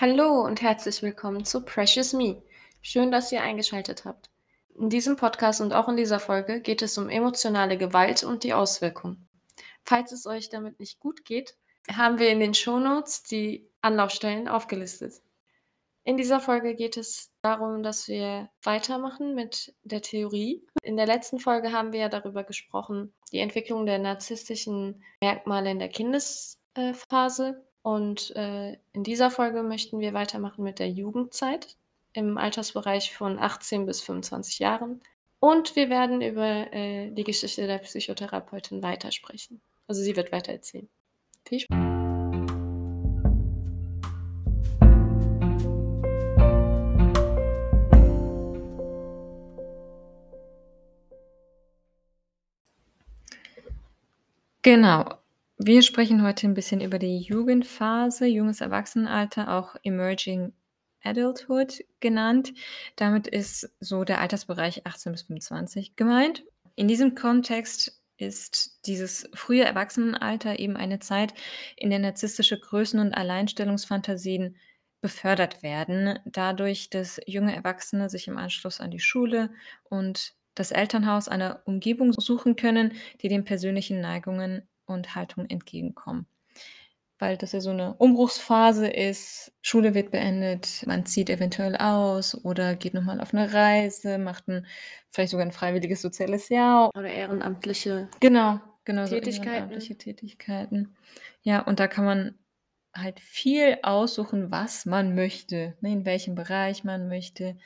Hallo und herzlich willkommen zu Precious Me. Schön, dass ihr eingeschaltet habt. In diesem Podcast und auch in dieser Folge geht es um emotionale Gewalt und die Auswirkungen. Falls es euch damit nicht gut geht, haben wir in den Shownotes die Anlaufstellen aufgelistet. In dieser Folge geht es darum, dass wir weitermachen mit der Theorie. In der letzten Folge haben wir ja darüber gesprochen, die Entwicklung der narzisstischen Merkmale in der Kindesphase und äh, in dieser Folge möchten wir weitermachen mit der Jugendzeit im Altersbereich von 18 bis 25 Jahren. Und wir werden über äh, die Geschichte der Psychotherapeutin weitersprechen. Also sie wird weiter erzählen. Viel Spaß. Genau. Wir sprechen heute ein bisschen über die Jugendphase, junges Erwachsenenalter, auch Emerging Adulthood genannt. Damit ist so der Altersbereich 18 bis 25 gemeint. In diesem Kontext ist dieses frühe Erwachsenenalter eben eine Zeit, in der narzisstische Größen und Alleinstellungsfantasien befördert werden, dadurch, dass junge Erwachsene sich im Anschluss an die Schule und das Elternhaus eine Umgebung suchen können, die den persönlichen Neigungen und Haltung entgegenkommen. Weil das ja so eine Umbruchsphase ist. Schule wird beendet, man zieht eventuell aus oder geht nochmal auf eine Reise, macht ein, vielleicht sogar ein freiwilliges soziales Jahr. Oder ehrenamtliche Genau, genau. so Tätigkeiten. ehrenamtliche Tätigkeiten. Ja, und da kann man halt viel aussuchen, was man möchte, ne, in welchem Bereich man möchte.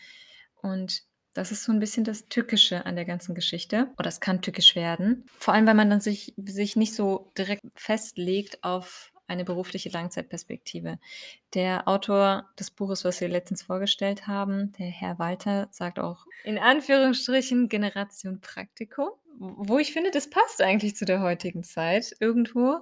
Und das ist so ein bisschen das Tückische an der ganzen Geschichte. Oder es kann tückisch werden. Vor allem, weil man dann sich, sich nicht so direkt festlegt auf eine berufliche Langzeitperspektive. Der Autor des Buches, was wir letztens vorgestellt haben, der Herr Walter, sagt auch in Anführungsstrichen Generation Praktikum, wo ich finde, das passt eigentlich zu der heutigen Zeit irgendwo.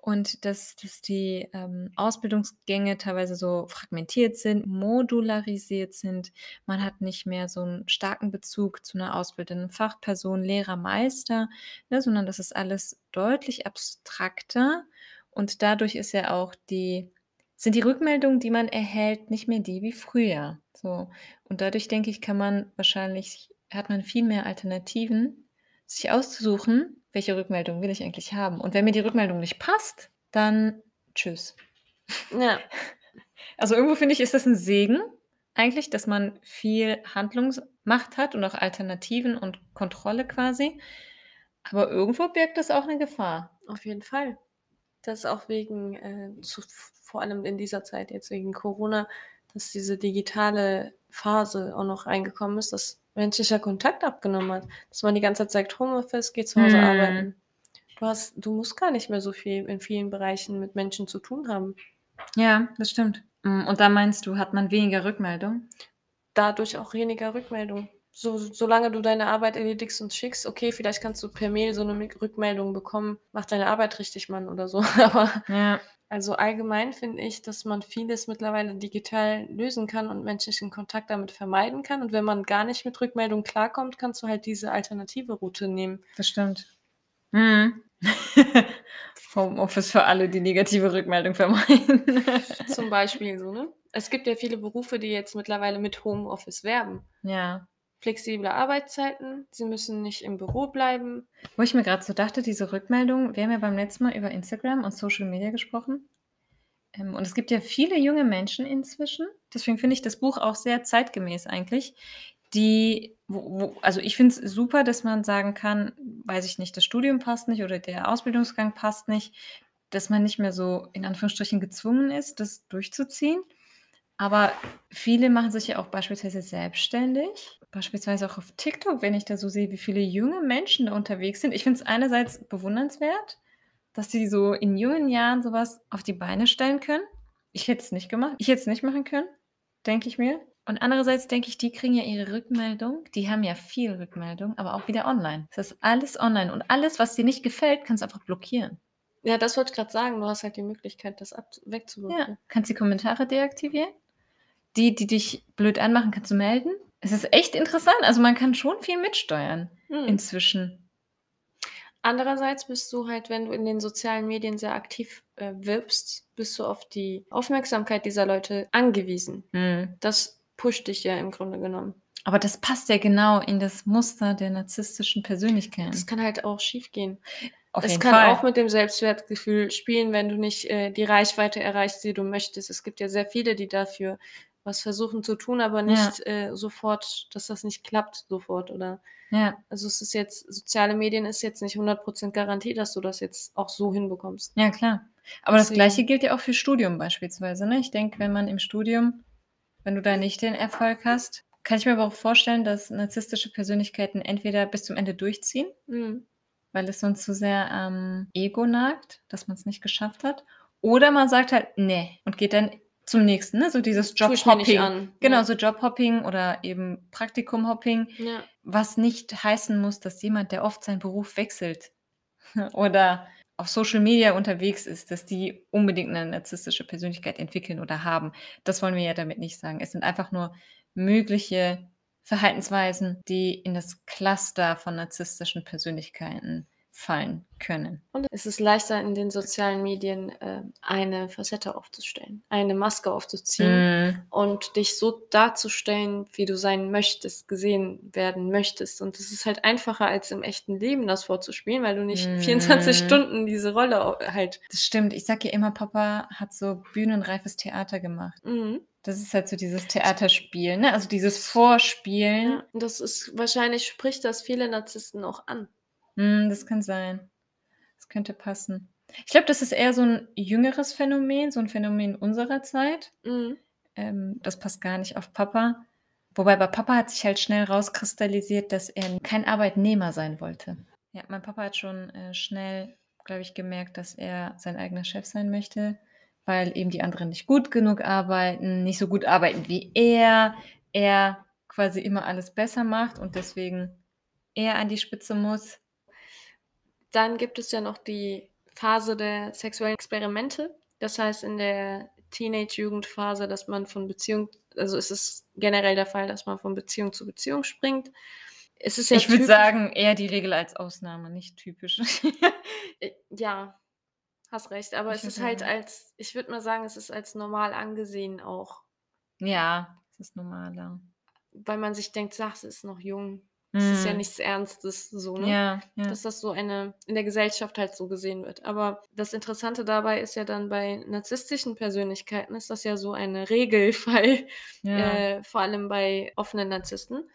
Und dass, dass die ähm, Ausbildungsgänge teilweise so fragmentiert sind, modularisiert sind. Man hat nicht mehr so einen starken Bezug zu einer ausbildenden Fachperson, Lehrer, Meister, ne, sondern das ist alles deutlich abstrakter. Und dadurch ist ja auch die, sind die Rückmeldungen, die man erhält, nicht mehr die wie früher. So. Und dadurch denke ich, kann man wahrscheinlich, hat man viel mehr Alternativen, sich auszusuchen, welche Rückmeldung will ich eigentlich haben? Und wenn mir die Rückmeldung nicht passt, dann tschüss. Ja. Also irgendwo finde ich, ist das ein Segen eigentlich, dass man viel Handlungsmacht hat und auch Alternativen und Kontrolle quasi. Aber irgendwo birgt das auch eine Gefahr. Auf jeden Fall. Das ist auch wegen, äh, zu, vor allem in dieser Zeit jetzt wegen Corona, dass diese digitale Phase auch noch reingekommen ist, dass menschlicher Kontakt abgenommen hat. Dass man die ganze Zeit sagt, Homeoffice, geh zu Hause Hm. arbeiten. Du, hast, du musst gar nicht mehr so viel in vielen Bereichen mit Menschen zu tun haben. Ja, das stimmt. Mm, Und da meinst du, hat man weniger Rückmeldung? Dadurch auch weniger Rückmeldung. So, solange du deine Arbeit erledigst und schickst, okay, vielleicht kannst du per Mail so eine Rückmeldung bekommen, mach deine Arbeit richtig, Mann, oder so. Aber Ja. also allgemein finde ich, dass man vieles mittlerweile digital lösen kann und menschlichen Kontakt damit vermeiden kann. Und wenn man gar nicht mit Rückmeldung klarkommt, kannst du halt diese alternative Route nehmen. Das stimmt. Mhm. Homeoffice für alle, die negative Rückmeldung vermeiden. Zum Beispiel so, ne? Es gibt ja viele Berufe, die jetzt mittlerweile mit Homeoffice werben. ja. Flexible Arbeitszeiten, sie müssen nicht im Büro bleiben. Wo ich mir gerade so dachte, diese Rückmeldung, wir haben ja beim letzten Mal über Instagram und Social Media gesprochen. Ähm, und es gibt ja viele junge Menschen inzwischen. Deswegen finde ich das Buch auch sehr zeitgemäß eigentlich. Die, wo, wo, also ich finde es super, dass man sagen kann, weiß ich nicht, das Studium passt nicht oder der Ausbildungsgang passt nicht, dass man nicht mehr so in Anführungsstrichen gezwungen ist, das durchzuziehen. Aber viele machen sich ja auch beispielsweise selbstständig, beispielsweise auch auf TikTok, wenn ich da so sehe, wie viele junge Menschen da unterwegs sind. Ich finde es einerseits bewundernswert, dass sie so in jungen Jahren sowas auf die Beine stellen können. Ich hätte es nicht gemacht. Ich hätte es nicht machen können, denke ich mir. Und andererseits denke ich, die kriegen ja ihre Rückmeldung. Die haben ja viel Rückmeldung, aber auch wieder online. Das ist alles online. Und alles, was dir nicht gefällt, kannst du einfach blockieren. Ja, das wollte ich gerade sagen. Du hast halt die Möglichkeit, das ab Ja, kannst die Kommentare deaktivieren. Die, die dich blöd anmachen, kannst du melden. Es ist echt interessant. Also man kann schon viel mitsteuern Hm. inzwischen. Andererseits bist du halt, wenn du in den sozialen Medien sehr aktiv äh, wirbst, bist du auf die Aufmerksamkeit dieser Leute angewiesen. Mhm. Das pusht dich ja im Grunde genommen. Aber das passt ja genau in das Muster der narzisstischen Persönlichkeiten. Das kann halt auch schief gehen. Auf es kann Fall. auch mit dem Selbstwertgefühl spielen, wenn du nicht äh, die Reichweite erreichst, die du möchtest. Es gibt ja sehr viele, die dafür was versuchen zu tun, aber nicht äh, sofort, dass das nicht klappt sofort oder ja. also es ist jetzt soziale Medien ist jetzt nicht 100% Garantie, dass du das jetzt auch so hinbekommst. ja, klar. Aber das Gleiche gilt ja auch für Studium beispielsweise. Ne? Ich denke, wenn man im Studium, wenn du da nicht den Erfolg hast, kann ich mir aber auch vorstellen, dass narzisstische Persönlichkeiten entweder bis zum Ende durchziehen, Mhm. weil es sonst zu sehr am Ego nagt, dass man es nicht geschafft hat. Oder man sagt halt, nee, und geht dann zum nächsten, ne? so dieses Jobhopping. Genau, Ja. so Jobhopping oder eben Praktikumhopping, Ja. was nicht heißen muss, dass jemand, der oft seinen Beruf wechselt oder auf Social Media unterwegs ist, dass die unbedingt eine narzisstische Persönlichkeit entwickeln oder haben. Das wollen wir ja damit nicht sagen. Es sind einfach nur mögliche Verhaltensweisen, die in das Cluster von narzisstischen Persönlichkeiten fallen können. Und es ist leichter in den sozialen Medien äh, eine Facette aufzustellen, eine Maske aufzuziehen Mm, und dich so darzustellen, wie du sein möchtest, gesehen werden möchtest. Und es ist halt einfacher, als im echten Leben das vorzuspielen, weil du nicht Mhm. 24 Stunden diese Rolle halt. das stimmt. Ich sage ja immer, Papa hat so bühnenreifes Theater gemacht. Mhm. Das ist halt so dieses Theaterspiel, ne? Also dieses Vorspielen. Ja, das ist wahrscheinlich spricht das viele Narzissten auch an. Hm, das kann sein. Das könnte passen. Ich glaube, das ist eher so ein jüngeres Phänomen, so ein Phänomen unserer Zeit. Mhm. Ähm, das passt gar nicht auf Papa. Wobei bei Papa hat sich halt schnell rauskristallisiert, dass er kein Arbeitnehmer sein wollte. Ja, mein Papa hat schon äh, schnell, glaube ich, gemerkt, dass er sein eigener Chef sein möchte, weil eben die anderen nicht gut genug arbeiten, nicht so gut arbeiten wie er, er quasi immer alles besser macht und deswegen er an die Spitze muss. Dann gibt es ja noch die Phase der sexuellen Experimente. Das heißt, in der Teenage-Jugendphase, dass man von Beziehung, also es ist generell der Fall, dass man von Beziehung zu Beziehung springt. Es ist ja ich würde sagen, eher die Regel als Ausnahme, nicht typisch. Äh, Ja, hast recht. Aber Ich es ist halt als, ich würde mal sagen, es ist als normal angesehen auch, ja, das ist normaler. weil man sich denkt, ach, sie ist noch jung. Es ist ja Mm. nichts Ernstes, so, ne? Ja, ja. dass das so eine in der Gesellschaft halt so gesehen wird. Aber das Interessante dabei ist ja dann bei narzisstischen Persönlichkeiten ist das ja so eine Regelfall, ja. äh, vor allem bei offenen Narzissten,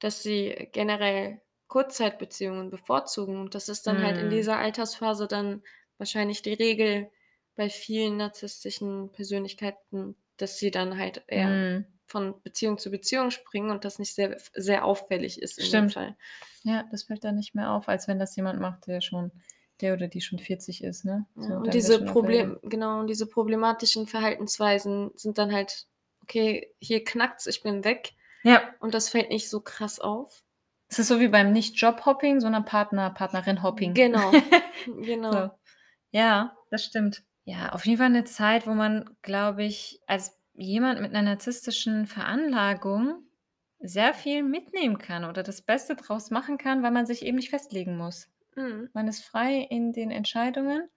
dass sie generell Kurzzeitbeziehungen bevorzugen. Und das ist dann halt in Mm. dieser Altersphase dann wahrscheinlich die Regel bei vielen narzisstischen Persönlichkeiten, dass sie dann halt eher Mm. Von Beziehung zu Beziehung springen und das nicht sehr, sehr auffällig ist in Stimmt. dem Fall. ja, das fällt dann nicht mehr auf, als wenn das jemand macht, der schon, der oder die schon 40 ist, ne? Ja, So, dann und diese Problem, genau, und diese problematischen Verhaltensweisen sind dann halt, okay, hier knackt's, ich bin weg. Ja, und das fällt nicht so krass auf. es ist so wie beim Nicht-Job-Hopping, sondern Partner, Partnerin-Hopping. Genau, genau. So. Ja, das stimmt. Ja, auf jeden Fall eine Zeit, wo man, glaube ich, als jemand mit einer narzisstischen Veranlagung sehr viel mitnehmen kann oder das Beste draus machen kann, weil man sich eben nicht festlegen muss. Mhm. Man ist frei in den Entscheidungen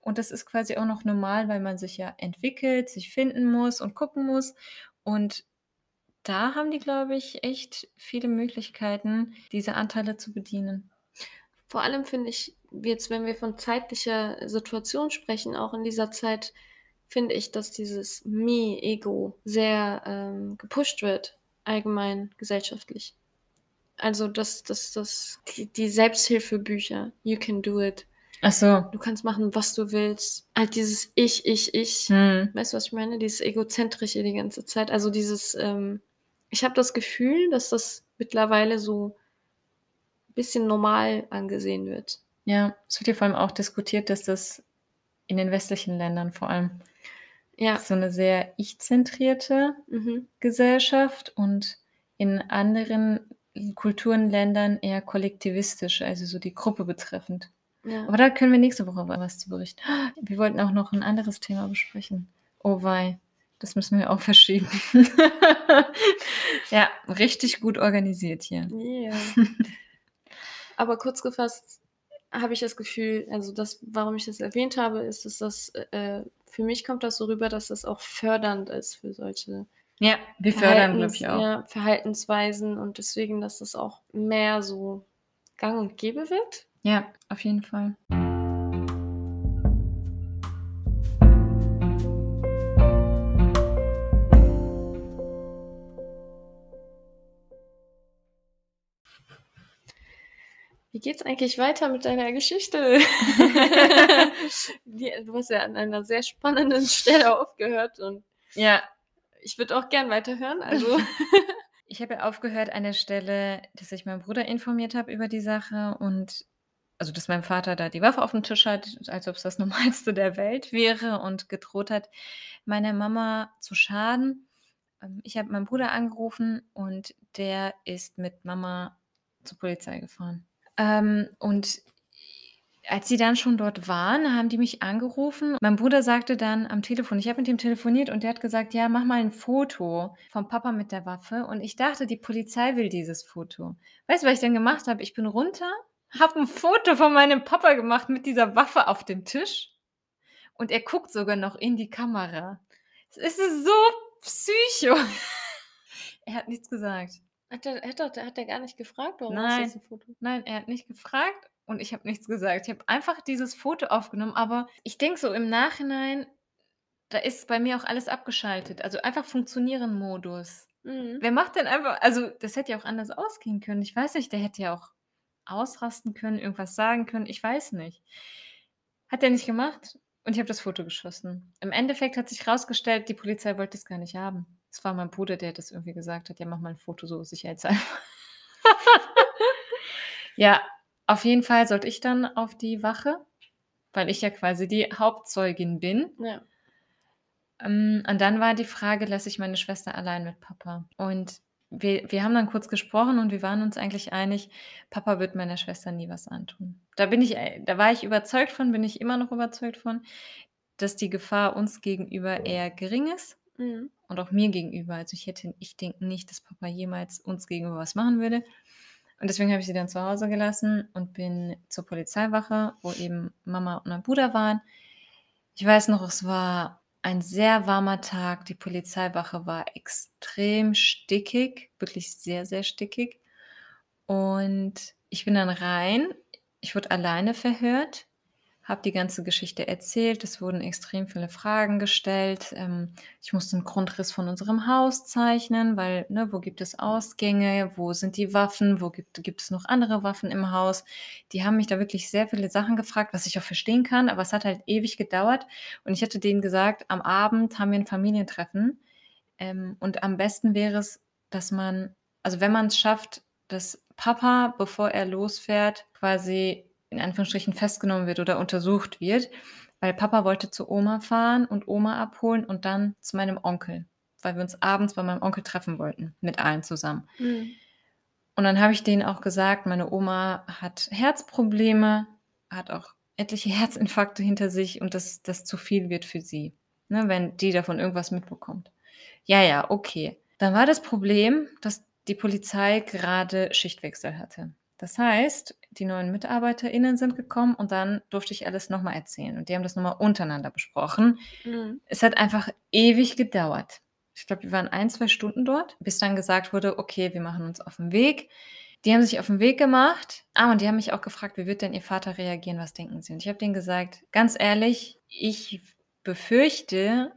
und das ist quasi auch noch normal, weil man sich ja entwickelt, sich finden muss und gucken muss. Und da haben die, glaube ich, echt viele Möglichkeiten, diese Anteile zu bedienen. Vor allem finde ich, jetzt, wenn wir von zeitlicher Situation sprechen, auch in dieser Zeit, finde ich, dass dieses Me-Ego sehr ähm, gepusht wird, allgemein gesellschaftlich. Also, dass das, das, die, die Selbsthilfebücher, You Can Do It, Ach so. du kannst machen, was du willst. Halt dieses Ich, Ich, Ich. Hm. Weißt du, was ich meine? Dieses Egozentrische die ganze Zeit. Also dieses, ähm, ich habe das Gefühl, dass das mittlerweile so ein bisschen normal angesehen wird. Ja, es wird ja vor allem auch diskutiert, dass das in den westlichen Ländern vor allem Ja. so eine sehr ich-zentrierte Mhm. Gesellschaft und in anderen Kulturen, Ländern eher kollektivistisch, also so die Gruppe betreffend. ja. Aber da können wir nächste Woche was zu berichten. Wir wollten auch noch ein anderes Thema besprechen. Oh wei, das müssen wir auch verschieben. ja, richtig gut organisiert hier. Ja. Aber kurz gefasst, habe ich das Gefühl also das warum ich das erwähnt habe, ist, dass das äh, für mich kommt das so rüber, dass das auch fördernd ist für solche Ja, wir fördern, glaube ich, auch. ja, Verhaltensweisen und deswegen, dass das auch mehr so gang und gäbe wird. Ja, auf jeden Fall. Wie geht's eigentlich weiter mit deiner Geschichte? Die du hast ja an einer sehr spannenden Stelle aufgehört und Ja. ich würde auch gern weiterhören, also Ich habe ja aufgehört an der Stelle, dass ich meinen Bruder informiert habe über die Sache und also, dass mein Vater da die Waffe aufm Tisch hat, als ob's das Normalste der Welt wäre und gedroht hat, meiner Mama zu schaden. Ähm, ich habe meinen Bruder angerufen und der ist mit Mama zur Polizei gefahren. Ähm, und als sie dann schon dort waren, haben die mich angerufen. Mein Bruder sagte dann am Telefon ich habe mit ihm telefoniert und der hat gesagt: „Ja, mach mal 'n Foto vom Papa mit der Waffe.“ Und ich dachte, die Polizei will dieses Foto. Weißt du, was ich dann gemacht habe? Ich bin runter, habe 'n Foto von meinem Papa gemacht mit dieser Waffe auf dem Tisch und er guckt sogar noch in die Kamera. Es ist so psycho. Er hat nichts gesagt. Hat der hat doch hat der gar nicht gefragt: „Warum Nein, jetzt 'n Foto?“ nein, er hat nicht gefragt und ich habe nichts gesagt. Ich habe einfach dieses Foto aufgenommen, aber ich denke so im Nachhinein, da ist bei mir auch alles abgeschaltet, also einfach Funktionieren-Modus. Mhm. Wer macht denn einfach also, das hätte ja auch anders ausgehen können. Ich weiß nicht, der hätte ja auch ausrasten können, irgendwas sagen können, ich weiß nicht. Hat er nicht gemacht und ich habe das Foto geschossen. Im Endeffekt hat sich rausgestellt, die Polizei wollte es gar nicht haben. Es war mein Bruder, der das irgendwie gesagt hat: „Ja, mach mal 'n Foto so sicherheitshalber.“ Ja, auf jeden Fall sollte ich dann auf die Wache, weil ich ja quasi die Hauptzeugin bin. Ja. Ähm, und dann war die Frage, lasse ich meine Schwester allein mit Papa? Und wir wir haben dann kurz gesprochen und wir waren uns eigentlich einig, Papa wird meiner Schwester nie was antun. Da bin ich äh, da war ich überzeugt von, bin ich immer noch überzeugt von, dass die Gefahr uns gegenüber eher gering ist Mhm. Und auch mir gegenüber. Also, ich hätte ich denke nicht, dass Papa jemals uns gegenüber was machen würde. Und deswegen habe ich sie dann zu Hause gelassen und bin zur Polizeiwache, wo eben Mama und mein Bruder waren. Ich weiß noch, es war ein sehr warmer Tag. Die Polizeiwache war extrem stickig, wirklich sehr, sehr stickig. Und ich bin dann rein. Ich wurde alleine verhört, habe die ganze Geschichte erzählt. Es wurden extrem viele Fragen gestellt. Ähm, ich musste 'n Grundriss von unserem Haus zeichnen, weil, ne, wo gibt es Ausgänge? Wo sind die Waffen? Wo gibt gibt es noch andere Waffen im Haus? Die haben mich da wirklich sehr viele Sachen gefragt, was ich auch verstehen kann, aber es hat halt ewig gedauert. Und ich hatte denen gesagt, am Abend haben wir 'n Familientreffen, ähm, und am besten wäre es, dass man also, wenn man's schafft, dass Papa, bevor er losfährt, quasi in Anführungsstrichen festgenommen wird oder untersucht wird, weil Papa wollte zu Oma fahren und Oma abholen und dann zu meinem Onkel, weil wir uns abends bei meinem Onkel treffen wollten, mit allen zusammen. Mhm. Und dann habe ich denen auch gesagt, meine Oma hat Herzprobleme, hat auch etliche Herzinfarkte hinter sich und dass das zu viel wird für sie, ne, wenn die davon irgendwas mitbekommt. Ja, ja, okay. Dann war das Problem, dass die Polizei gerade Schichtwechsel hatte. Das heißt, die neuen MitarbeiterInnen sind gekommen und dann durfte ich alles noch mal erzählen und die haben das noch mal untereinander besprochen. Mhm. Es hat einfach ewig gedauert. Ich glaube, wir waren 1, 2 Stunden dort, bis dann gesagt wurde: „Okay, wir machen uns auf 'n Weg.“ Die haben sich auf 'n Weg gemacht. Ah, und die haben mich auch gefragt: „Wie wird denn Ihr Vater reagieren? Was denken Sie?“ Und ich habe denen gesagt: „Ganz ehrlich, ich befürchte,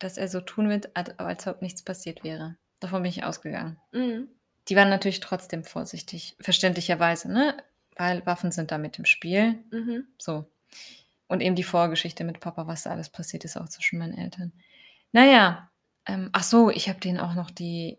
dass er so tun wird, als ob nichts passiert wäre.“ Davon bin ich ausgegangen. Mhm. Die waren natürlich trotzdem vorsichtig, verständlicherweise, ne, weil Waffen sind da mit im Spiel. Mhm. So. Und eben die Vorgeschichte mit Papa, was da alles passiert ist, auch zwischen meinen Eltern. Na ja, ähm, ach so, ich habe denen auch noch die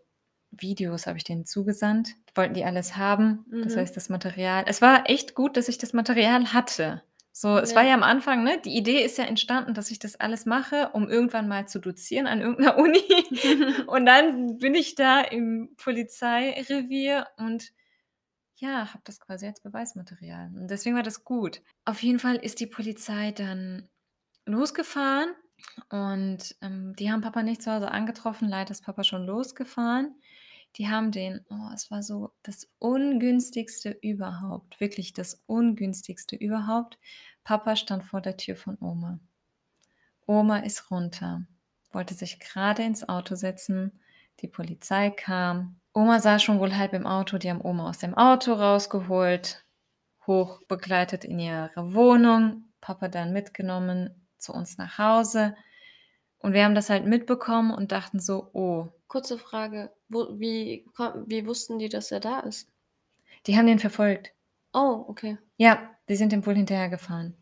Videos habe ich denen zugesandt. Wollten die alles haben. Das Mhm. heißt, das Material es war echt gut, dass ich das Material hatte. So, es war Ja. ja am Anfang, ne die Idee ist ja entstanden, dass ich das alles mache, um irgendwann mal zu dozieren an irgend 'ner Uni. Und dann bin ich da im Polizeirevier und ja, habe das quasi als Beweismaterial. Und deswegen war das gut. Auf jeden Fall ist die Polizei dann losgefahren und, ähm, die haben Papa nicht zu Hause angetroffen. Leider ist Papa schon losgefahren. Die haben den, oh, es war so das ungünstigste überhaupt, wirklich das ungünstigste überhaupt. Papa stand vor der Tür von Oma. Oma ist runter, wollte sich gerade ins Auto setzen. Die Polizei kam. Oma saß schon wohl halb im Auto. Die haben Oma aus dem Auto rausgeholt, hoch begleitet in ihre Wohnung. Papa dann mitgenommen zu uns nach Hause. Und wir haben das halt mitbekommen und dachten so, oh, Kurze Frage, wo, wie, wie wussten die, dass er da ist? die haben den verfolgt. Oh, okay, Ja, die sind dem wohl hinterhergefahren.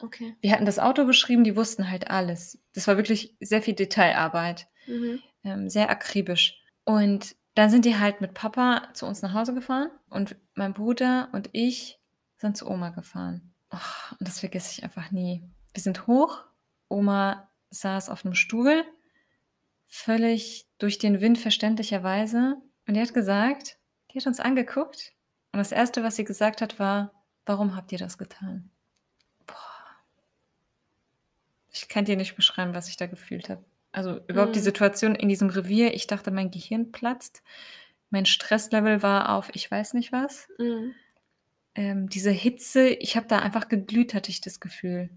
okay. Wir hatten das Auto beschrieben, die wussten halt alles. Das war wirklich sehr viel Detailarbeit, Mhm. ähm, sehr akribisch. Und dann sind die halt mit Papa zu uns nach Hause gefahren und mein Bruder und ich sind zu Oma gefahren. Oh, und das vergesse ich einfach nie. Wir sind hoch, Oma saß auf einem Stuhl, völlig durch den Wind verständlicherweise. Und die hat gesagt, die hat uns angeguckt. Und das Erste, was sie gesagt hat, war, warum habt ihr das getan? Ich kann dir nicht beschreiben, was ich da gefühlt habe. Also überhaupt die Mhm. Situation in diesem Revier, ich dachte, mein Gehirn platzt. Mein Stresslevel war auf ich weiß nicht was. Mhm. Ähm, diese Hitze, ich habe da einfach geglüht, hatte ich das Gefühl.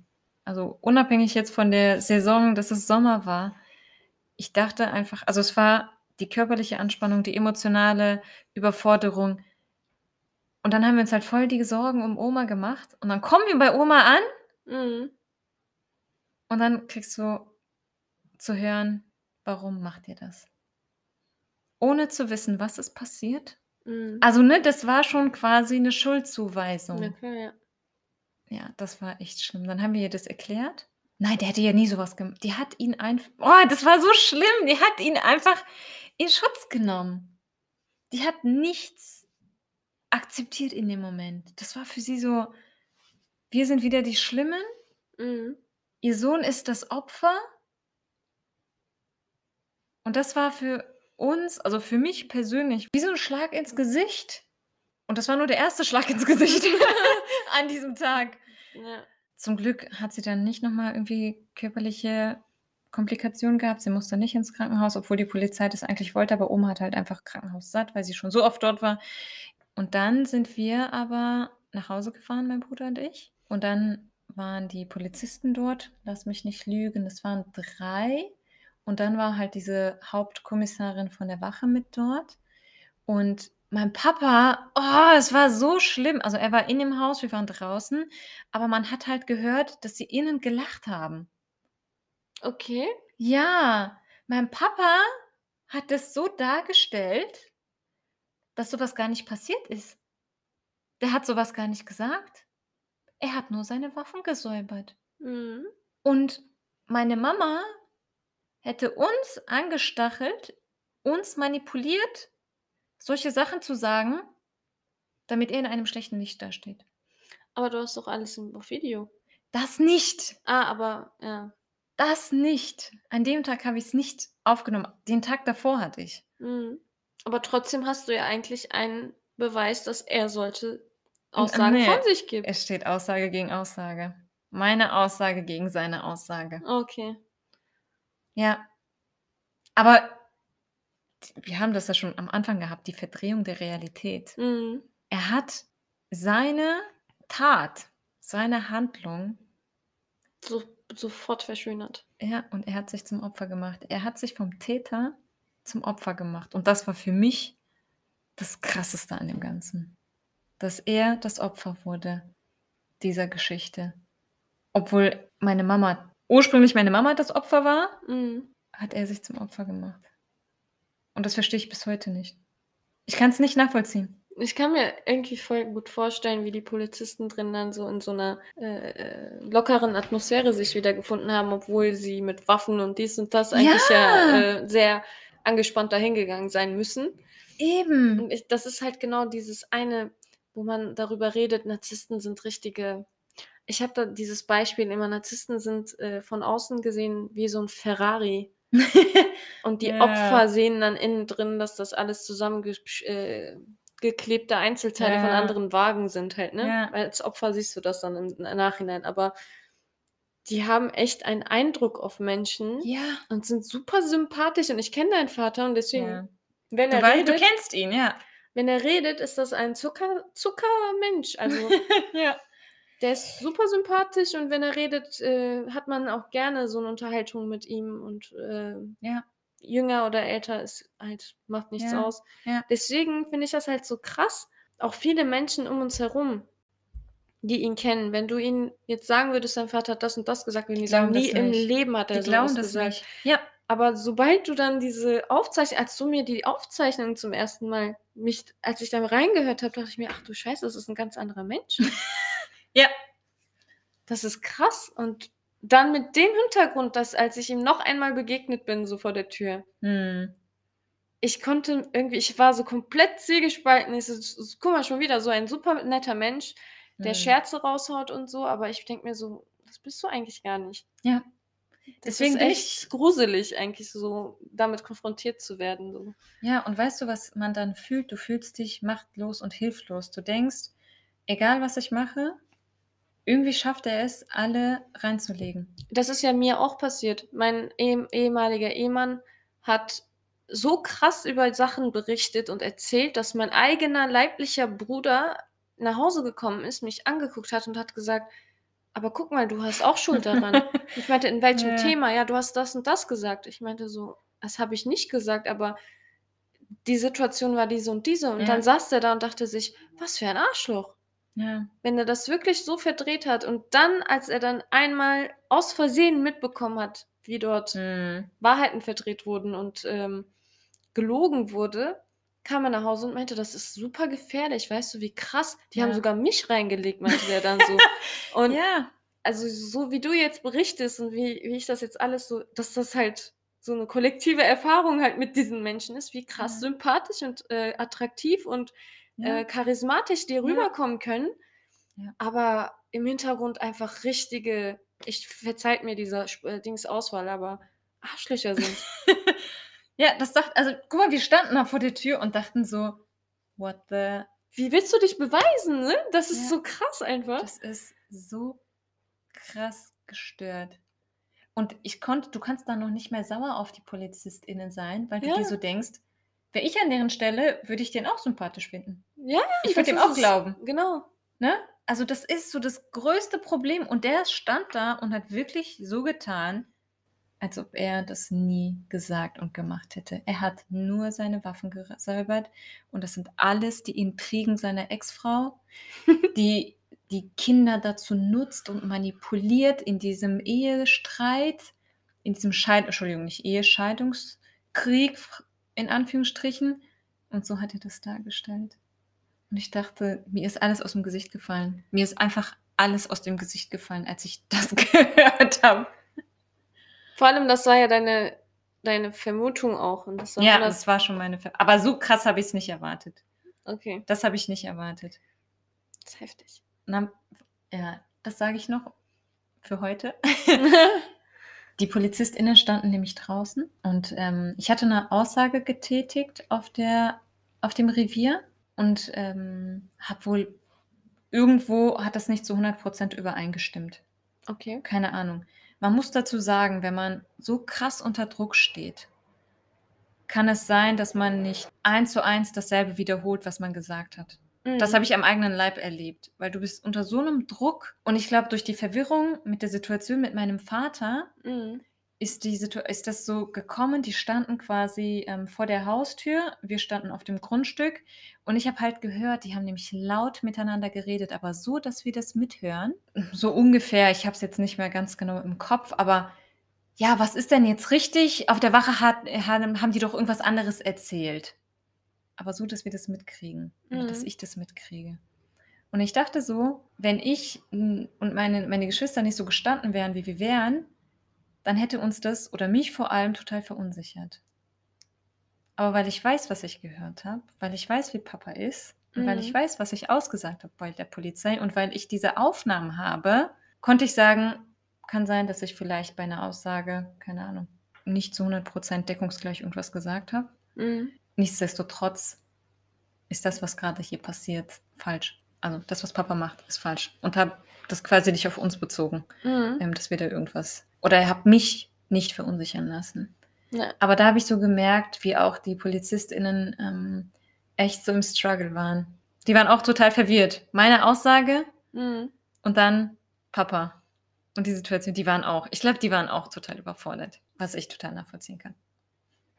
Also unabhängig jetzt von der Saison, dass es Sommer war. Ich dachte einfach, also es war die körperliche Anspannung, die emotionale Überforderung. Und dann haben wir uns halt voll die Sorgen um Oma gemacht. Und dann kommen wir bei Oma an Mhm. und dann kriegst du zu hören, warum macht ihr das? Ohne zu wissen, was ist passiert. Mhm. Also, ne, das war schon quasi eine Schuldzuweisung. Ja, klar, ja. Ja, das war echt schlimm. Dann haben wir ihr das erklärt. Nein, der hätte ja nie sowas gemacht. Die hat ihn einfach oh, das war so schlimm. Die hat ihn einfach in Schutz genommen. Die hat nichts akzeptiert in dem Moment. Das war für sie so: „Wir sind wieder die Schlimmen. Mhm. Ihr Sohn ist das Opfer.“ Und das war für uns, also für mich persönlich, wie so 'n Schlag ins Gesicht. Und das war nur der erste Schlag ins Gesicht an diesem Tag. Ja. Zum Glück hat sie dann nicht noch mal irgendwie körperliche Komplikationen gehabt. Sie musste nicht ins Krankenhaus, obwohl die Polizei das eigentlich wollte, aber Oma hat halt einfach Krankenhaus satt, weil sie schon so oft dort war. Und dann sind wir aber nach Hause gefahren, mein Bruder und ich. Und dann waren die Polizisten dort, lass mich nicht lügen, es waren 3. Und dann war halt diese Hauptkommissarin von der Wache mit dort. Und mein Papa, oh, es war so schlimm. Also, er war in dem Haus, wir waren draußen, aber man hat halt gehört, dass sie innen gelacht haben. Okay. Ja, mein Papa hat das so dargestellt, dass so was gar nicht passiert ist. Der hat so was gar nicht gesagt. Er hat nur seine Waffen gesäubert. Mhm. Und meine Mama hätte uns angestachelt, uns manipuliert, solche Sachen zu sagen, damit er in einem schlechten Licht dasteht. Aber du hast doch alles im Video. Das nicht. Ah, aber ja. Das nicht. An dem Tag habe ich's nicht aufgenommen. Den Tag davor hatte ich. Mhm. Aber trotzdem hast du ja eigentlich einen Beweis, dass er solche äh, Aussagen ne, von sich gibt. es steht Aussage gegen Aussage. Meine Aussage gegen seine Aussage. Okay. Ja. Aber wir haben das ja schon am Anfang gehabt, die Verdrehung der Realität. Mhm. Er hat seine Tat, seine Handlung So sofort verschönert. ja, und er hat sich zum Opfer gemacht. Er hat sich vom Täter zum Opfer gemacht. Und das war für mich das Krasseste an dem Ganzen. Dass er das Opfer wurde dieser Geschichte. Obwohl meine Mama ursprünglich meine Mama das Opfer war, Mhm. hat er sich zum Opfer gemacht. Und das verstehe ich bis heute nicht. Ich kann's nicht nachvollziehen. Ich kann mir irgendwie voll gut vorstellen, wie die Polizisten drin dann so in so 'ner, äh, äh, lockeren Atmosphäre sich wiedergefunden haben, obwohl sie mit Waffen und dies und das eigentlich ja, Ja! äh, sehr angespannt dahingegangen sein müssen. Eben. Und ich das ist halt genau dieses eine, wo man darüber redet, Narzissten sind richtige ich habe da dieses Beispiel immer, Narzissten sind, äh, von außen gesehen wie so 'n Ferrari. Und die Ja. Opfer sehen dann innen drin, dass das alles zusammengesch äh, Einzelteile von Ja. anderen Wagen sind halt, ne? Ja. Weil als Opfer siehst du das dann im Nachhinein, aber die haben echt einen Eindruck auf Menschen und sind super sympathisch und ich kenne deinen Vater und deswegen. Wenn Du, er du redet, kennst ihn, ja. wenn er redet, ist das ein Zucker, Zuckermensch. Also ja. Der ist super sympathisch und wenn er redet, äh, hat man auch gerne so eine Unterhaltung mit ihm und äh, Ja. jünger oder älter ist halt, macht nichts Ja, aus. ja. Deswegen finde ich das halt so krass. Auch viele Menschen um uns herum, die ihn kennen. Wenn du ihn jetzt sagen würdest, dein Vater hat das und das gesagt, würden die, Die sagen, nie im. Leben hat Die er glauben sowas das gesagt. nicht. Ja. Aber sobald du dann diese Aufzeichnung, als du mir die Aufzeichnung zum ersten Mal, mich, als ich da reingehört habe, dachte ich mir, ach du Scheiße, das ist ein ganz anderer Mensch. Ja. Das ist krass. Und dann mit dem Hintergrund, dass als ich ihm noch einmal begegnet bin, so vor der Tür, Hm. ich konnte irgendwie, ich war so komplett zielgespalten. Ich so, guck mal, schon wieder so ein super netter Mensch, der Hm. Scherze raushaut und so, aber ich denke mir so, das bist du eigentlich gar nicht. Ja. Das Deswegen ist echt gruselig, eigentlich so damit konfrontiert zu werden. So. Ja, und weißt du, was man dann fühlt? Du fühlst dich machtlos und hilflos. Du denkst, egal was ich mache, irgendwie schafft er es, alle reinzulegen. Das ist ja mir auch passiert. Mein ehem ehemaliger Ehemann hat so krass über Sachen berichtet und erzählt, dass mein eigener leiblicher Bruder nach Hause gekommen ist, mich angeguckt hat und hat gesagt, aber guck mal, du hast auch Schuld daran. ich meinte, in welchem Ja. Thema? Ja, du hast das und das gesagt. Ich meinte so, das habe ich nicht gesagt, aber die Situation war diese und diese. Und Ja. dann saß er da und dachte sich, was für ein Arschloch Ja. wenn er das wirklich so verdreht hat und dann, als er dann einmal aus Versehen mitbekommen hat, wie dort Hm. Wahrheiten verdreht wurden und ähm, gelogen wurde, kam er nach Hause und meinte, das ist super gefährlich, weißt du, wie krass. Die haben Ja. sogar mich reingelegt, meinte der dann so. Und ja. also so wie du jetzt berichtest und wie, wie ich das jetzt alles so, dass das halt so eine kollektive Erfahrung halt mit diesen Menschen ist, wie krass Ja. sympathisch und äh, attraktiv und Ja. äh, charismatisch Ja. rüberkommen können, aber im Hintergrund einfach richtige, ich verzeiht mir dieser äh, Dings Auswahl, aber Arschlöcher sind. ja, das dachte, also guck mal, wir standen da vor der Tür und dachten so, what the, Wie willst du dich beweisen, ne? Das ist Ja. so krass einfach. das ist so krass gestört. Und ich konnte, du kannst da noch nicht mehr sauer auf die PolizistInnen sein, weil du Ja. dir so denkst, wäre ich an deren Stelle, würde ich den auch sympathisch finden. ja, Ich würde dem auch glauben. Genau. Ne? Also das ist so das größte Problem. Und der stand da und hat wirklich so getan, als ob er das nie gesagt und gemacht hätte. Er hat nur seine Waffen gesäubert und das sind alles die Intrigen seiner Ex-Frau, die die Kinder dazu nutzt und manipuliert in diesem Ehestreit, in diesem Scheid Entschuldigung, nicht Ehescheidungskrieg in Anführungsstrichen. Und so hat er das dargestellt. Und ich dachte, mir ist alles aus dem Gesicht gefallen. Mir ist einfach alles aus dem Gesicht gefallen, als ich das gehört habe. Vor allem, das war ja deine, deine Vermutung auch. Und das war Ja, schon das war schon meine. Ver Aber so krass habe ich es nicht erwartet. Okay, Das habe ich nicht erwartet. das ist heftig. Na, ja, das sage ich noch für heute. Die PolizistInnen standen nämlich draußen und ähm, ich hatte eine Aussage getätigt auf, der, auf dem Revier und ähm, habe wohl irgendwo hat das nicht zu 100% übereingestimmt. okay. Keine Ahnung. Man muss dazu sagen, wenn man so krass unter Druck steht, kann es sein, dass man nicht eins zu eins dasselbe wiederholt, was man gesagt hat. Das Mhm. habe ich am eigenen Leib erlebt, weil du bist unter so einem Druck und ich glaube, durch die Verwirrung mit der Situation mit meinem Vater Mhm. ist, die Situ ist das so gekommen. Die standen quasi ähm, vor der Haustür, wir standen auf dem Grundstück und ich habe halt gehört, die haben nämlich laut miteinander geredet, aber so, dass wir das mithören. So ungefähr, ich habe es jetzt nicht mehr ganz genau im Kopf, aber ja, was ist denn jetzt richtig? Auf der Wache hat, haben die doch irgendwas anderes erzählt. Aber so, dass wir das mitkriegen. Oder dass Mhm. ich das mitkriege. Und ich dachte so, wenn ich und meine, meine Geschwister nicht so gestanden wären, wie wir wären, dann hätte uns das oder mich vor allem total verunsichert. Aber weil ich weiß, was ich gehört habe, weil ich weiß, wie Papa ist und weil ich Mhm. weiß, was ich ausgesagt habe bei der Polizei und weil ich diese Aufnahmen habe, konnte ich sagen, kann sein, dass ich vielleicht bei einer Aussage, keine Ahnung, nicht zu 100% deckungsgleich irgendwas gesagt habe. Mhm. Nichtsdestotrotz ist das, was gerade hier passiert, falsch. Also das, was Papa macht, ist falsch. Und habe das quasi nicht auf uns bezogen, Mhm. ähm, dass wir da irgendwas. Oder er hat mich nicht verunsichern lassen. Ja. Aber da habe ich so gemerkt, wie auch die PolizistInnen ähm, echt so im Struggle waren. Die waren auch total verwirrt. Meine Aussage Mhm. und dann Papa. Und die Situation, die waren auch, ich glaube, die waren auch total überfordert, was ich total nachvollziehen kann.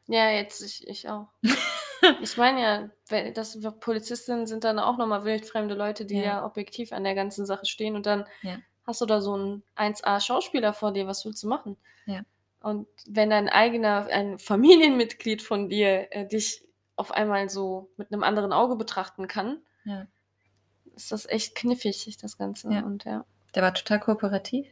Ja, jetzt ich, ich auch. ich meine ja, das, Polizistinnen sind dann auch nochmal wildfremde Leute, die Ja. ja. objektiv an der ganzen Sache stehen und dann Ja. hast du da so einen 1A-Schauspieler vor dir, was willst du machen? Ja. Und wenn dein eigener, ein Familienmitglied von dir äh, dich auf einmal so mit einem anderen Auge betrachten kann, Ja. ist das echt kniffig, das Ganze. Ja. Und ja. Der war total kooperativ.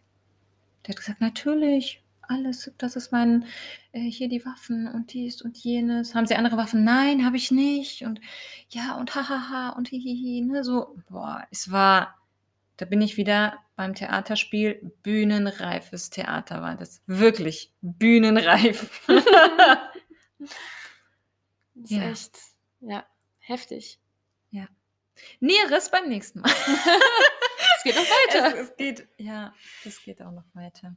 Der hat gesagt, natürlich, alles, das ist mein, äh, hier die Waffen und dies und jenes. Haben Sie andere Waffen? Nein, habe ich nicht. Und ja, und hahaha und hihihi, ne, so. Boah, es war, da bin ich wieder beim Theaterspiel, bühnenreifes Theater war das. Wirklich, bühnenreif. Das ist Ja. echt, ja, heftig. Näheres beim nächsten Mal. Es geht noch weiter. Es, es geht, ja, es geht auch noch weiter.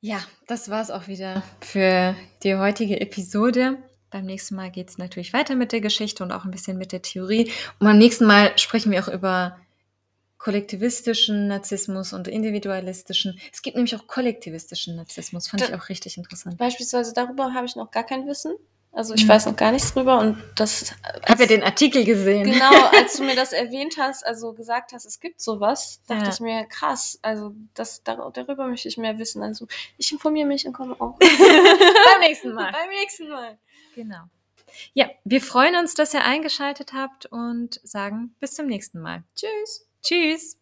Ja, das war es auch wieder für die heutige Episode. Beim nächsten Mal geht es natürlich weiter mit der Geschichte und auch ein bisschen mit der Theorie. Und beim nächsten Mal sprechen wir auch über kollektivistischen Narzissmus und individualistischen. Es gibt nämlich auch kollektivistischen Narzissmus, fand Da- ich auch richtig interessant. Beispielsweise darüber habe ich noch gar kein Wissen. Also ich Mhm. weiß noch gar nichts drüber und das. Ich habe ja den Artikel gesehen. Genau, als du mir das erwähnt hast, also gesagt hast, es gibt sowas, dachte Ja. ich mir, krass, also das, dar- darüber möchte ich mehr wissen. Also ich informiere mich und komme auch. Beim nächsten Mal. Beim nächsten Mal. Genau. Ja, wir freuen uns, dass ihr eingeschaltet habt und sagen bis zum nächsten Mal. Tschüss. Tschüss.